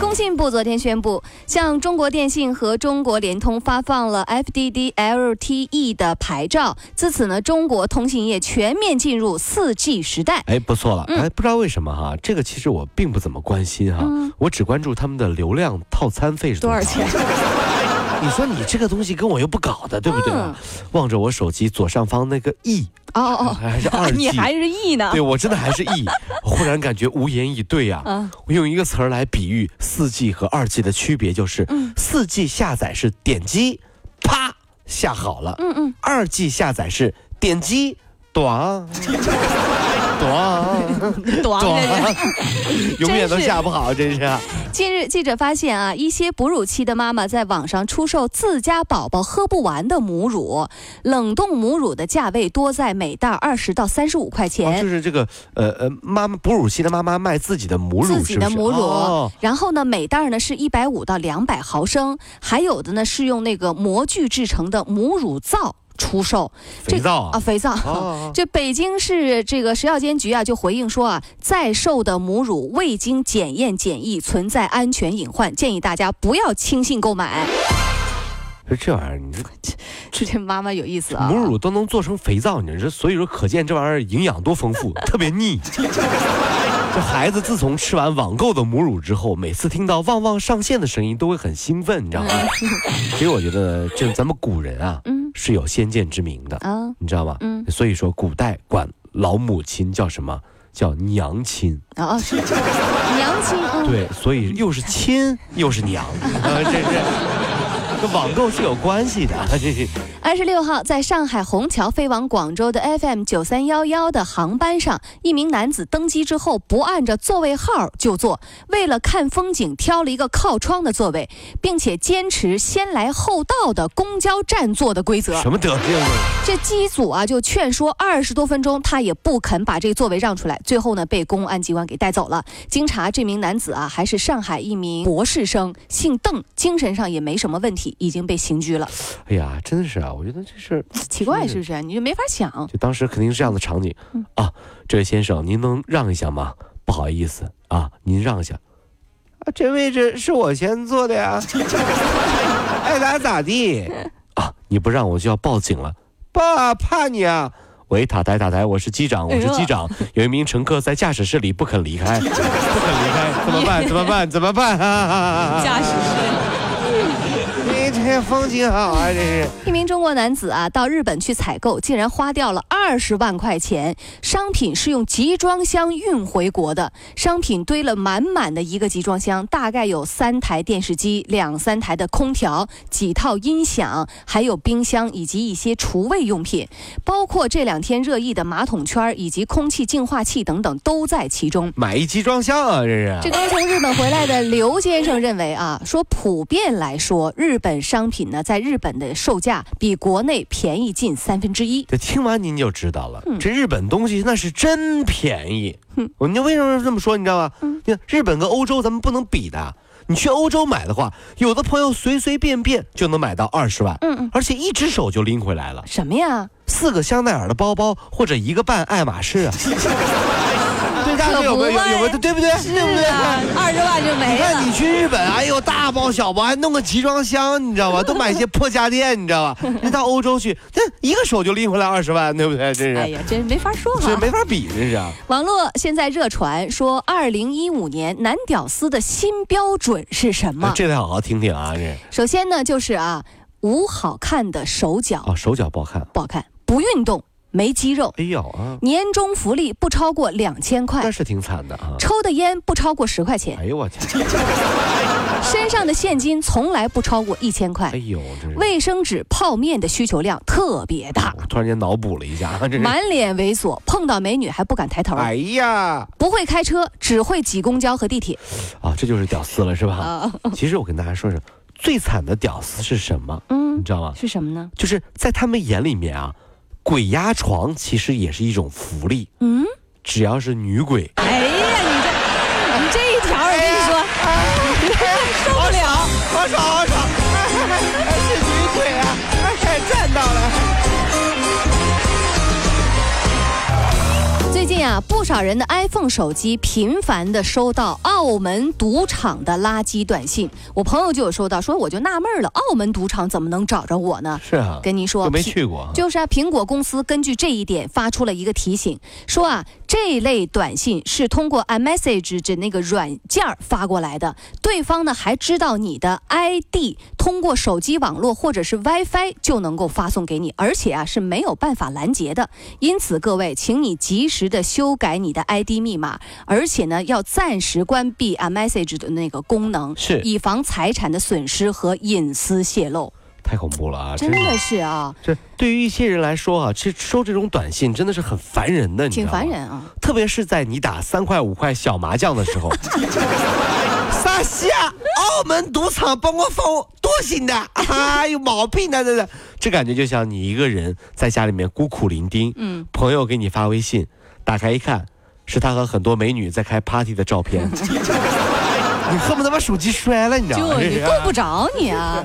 工信部昨天宣布，向中国电信和中国联通发放了 FDD LTE 的牌照。自此呢，中国通信业全面进入 4G 时代。哎，不错了。嗯哎，不知道为什么哈，这个其实我并不怎么关心哈，嗯我只关注他们的流量套餐费是多少钱？你说你这个东西跟我又不搞的，对不对啊？望着我手机左上方那个 E，哦哦还是 二哦，G，你还是 E 呢？对我真的还是 E，我 忽然感觉无言以对呀、嗯。我用一个词儿来比喻四 G 和二 G 的区别，就是嗯。四 G 下载是点击，啪下好了；嗯嗯，二 G 下载是点击，短 短短 短，永远都下不好，真是。近日，记者发现啊，一些哺乳期的妈妈在网上出售自家宝宝喝不完的母乳，冷冻母乳的价位多在每袋二十到三十五块哦，钱。就是这个呃呃，妈妈哺乳期的妈妈卖自己的母乳，自己的母乳，哦然后呢，每袋呢是一百五到两百毫升，还有的呢是用那个模具制成的母乳皂出售。肥皂啊，肥皂。哦 这北京市这个食药监局啊就回应说啊，在售的母乳未经检验检疫，存在安全隐患，建议大家不要轻信购买。这这玩意儿，你这这 这妈妈有意思啊！母乳都能做成肥皂，你这所以说可见这玩意儿营养多丰富，特别腻。这孩子自从吃完网购的母乳之后，每次听到旺旺上线的声音都会很兴奋，你知道吗？所以我觉得这咱们古人啊嗯是有先见之明的，啊你知道吗？嗯所以说古代管老母亲叫什么？叫娘亲。啊是娘亲，嗯，对，所以又是亲又是娘，啊，这是跟网购是有关系的，这是。二十六号，在上海虹桥飞往广州的 FM 九三幺幺的航班上，一名男子登机之后不按着座位号就坐，为了看风景挑了一个靠窗的座位，并且坚持先来后到的公交站坐的规则。什么德行啊？这机组啊就劝说二十多分钟，他也不肯把这个座位让出来，最后呢被公安机关给带走了。经查，这名男子啊还是上海一名博士生，姓邓，精神上也没什么问题，已经被刑拘了。哎呀，真的是啊，我觉得这事，奇怪是不是？你就没法想。就当时肯定是这样的场景嗯啊，这位先生，您能让一下吗？不好意思啊，您让一下。啊，这位置是我先坐的呀，爱咋咋地啊！你不让我就要报警了，爸，怕你啊！喂，塔台塔台，我是机长，我是机长。有一名乘客在驾驶室里不肯离开，不肯离开，怎么办？怎么办？怎么办？啊驾驶室。你这风景好啊，这是。一名中国男子啊，到日本去采购，竟然花掉了二十万块钱。商品是用集装箱运回国的，商品堆了满满的一个集装箱，大概有三台电视机、两三台的空调、几套音响，还有冰箱以及一些厨卫用品，包括这两天热议的马桶圈以及空气净化器等等都在其中。买一集装箱啊，这是。这刚从日本回来的刘先生认为啊，说普遍来说，日本商品呢在日本的售价比国内便宜近三分之一。这听完您就知道了，嗯这日本东西那是真便宜。嗯我你为什么这么说？你知道吗？嗯你看日本跟欧洲咱们不能比的。你去欧洲买的话，有的朋友随随便便就能买到二十万，嗯嗯，而且一只手就拎回来了，什么呀？四个香奈儿的包包或者一个半爱马仕啊。对，大家有没有有有没有对不对？对不对？二十万就没你看你去日本，哎呦，大包小包，还弄个集装箱，你知道吧？都买些破家电，你知道吧？那到欧洲去，这一个手就拎回来二十万，对不对？真是，哎呀，真是没法说哈这。没法比，这是啊。网络现在热传说，二零一五年男屌丝的新标准是什么？这得好好听听啊！这首先呢，就是啊，无好看的手脚哦，手脚不好看。不好看，不运动，没肌肉，哎呦啊，年终福利不超过两千块那块，是挺惨的啊。抽的烟不超过十块钱哎，呦我天！身上的现金从来不超过一千块哎，呦，这是卫生纸、泡面的需求量特别大，我突然间脑补了一下，这。满脸猥琐，碰到美女还不敢抬头，哎呀，不会开车，只会挤公交和地铁啊，这就是屌丝了，是吧？啊。其实我跟大家说说，最惨的屌丝是什么？嗯你，知道吗？是什么呢？就是在他们眼里面啊，鬼压床其实也是一种福利，嗯，只要是女鬼。哎呀，你这你这一条，我跟你说，受不了。好爽啊，不少人的 iPhone 手机频繁的收到澳门赌场的垃圾短信。我朋友就有收到，说我就纳闷了，澳门赌场怎么能找着我呢？是啊，跟您说，就没去过。就是啊，苹果公司根据这一点发出了一个提醒，说啊，这类短信是通过 iMessage 的那个软件发过来的，对方呢还知道你的 ID，通过手机网络或者是 WiFi 就能够发送给你，而且啊是没有办法拦截的。因此，各位，请你及时的修改你的 ID 密码，而且呢要暂时关闭 iMessage 的那个功能，是以防财产的损失和隐私泄露。太恐怖了啊！真的是啊，这对于一些人来说啊，其实收这种短信真的是很烦人的，挺烦人啊。特别是在你打三块五块小麻将的时候，啥西啊？澳门赌场帮我放多行的，啊，有毛病的，这这，这感觉就像你一个人在家里面孤苦伶仃，嗯，朋友给你发微信，打开一看，是他和很多美女在开 party 的照片，你恨不得把手机摔了，你知道吗？就你 够不着你啊。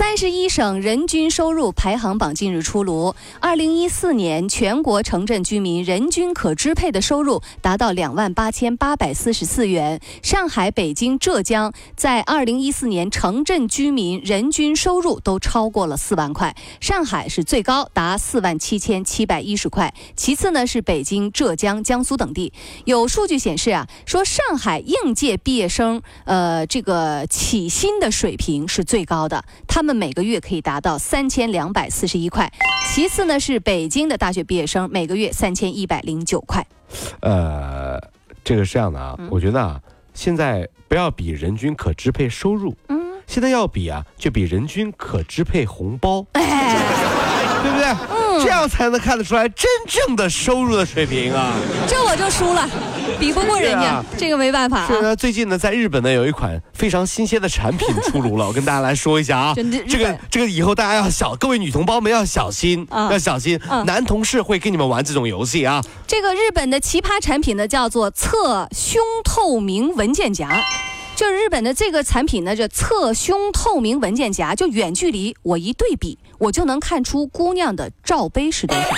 三十一省人均收入排行榜近日出炉，二零一四年全国城镇居民人均可支配的收入达到两万八千八百四十四元。上海、北京、浙江在二零一四年城镇居民人均收入都超过了四万块，上海是最高，达四万七千七百一十块，其次呢是北京、浙江、江苏等地。有数据显示啊，说上海应届毕业生呃这个起薪的水平是最高的，他们。每个月可以达到三千两百四十一块，其次呢是北京的大学毕业生，每个月三千一百零九块。呃，这个是这样的啊，我觉得啊，现在不要比人均可支配收入，嗯，现在要比啊，就比人均可支配红包，哎，对不对？嗯，这样才能看得出来真正的收入的水平啊。这我就输了。比不过人家，这个没办法。是呢，最近呢，在日本呢，有一款非常新鲜的产品出炉了，我跟大家来说一下啊。这个这个以后大家要小，各位女同胞们要小心，要小心，男同事会跟你们玩这种游戏啊。这个日本的奇葩产品呢，叫做侧胸透明文件夹。就是日本的这个产品呢，叫侧胸透明文件夹，就远距离我一对比，我就能看出姑娘的罩杯是多少。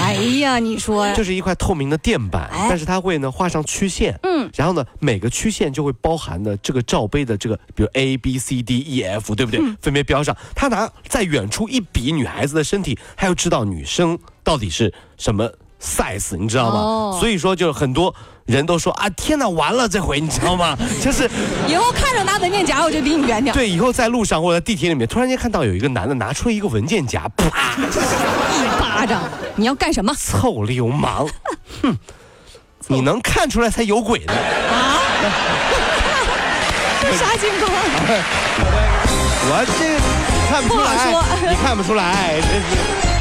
哎呀，你说，这是一块透明的垫板，但是它会呢画上曲线，嗯，然后呢每个曲线就会包含的这个罩杯的这个，比如 A B C D E F，对不对？分别标上。他拿在远处一比女孩子的身体，他又知道女生到底是什么 size，你知道吗？所以说，就是很多。人都说啊，天哪，完了这回，你知道吗？就是以后看着拿文件夹，我就离你远点。对，以后在路上或者地铁里面，突然间看到有一个男的拿出了一个文件夹，啪，一巴掌！你要干什么？臭流氓！哼，你能看出来才有鬼呢！啊？这啥情况？我这看不出来，你看不出来，真是。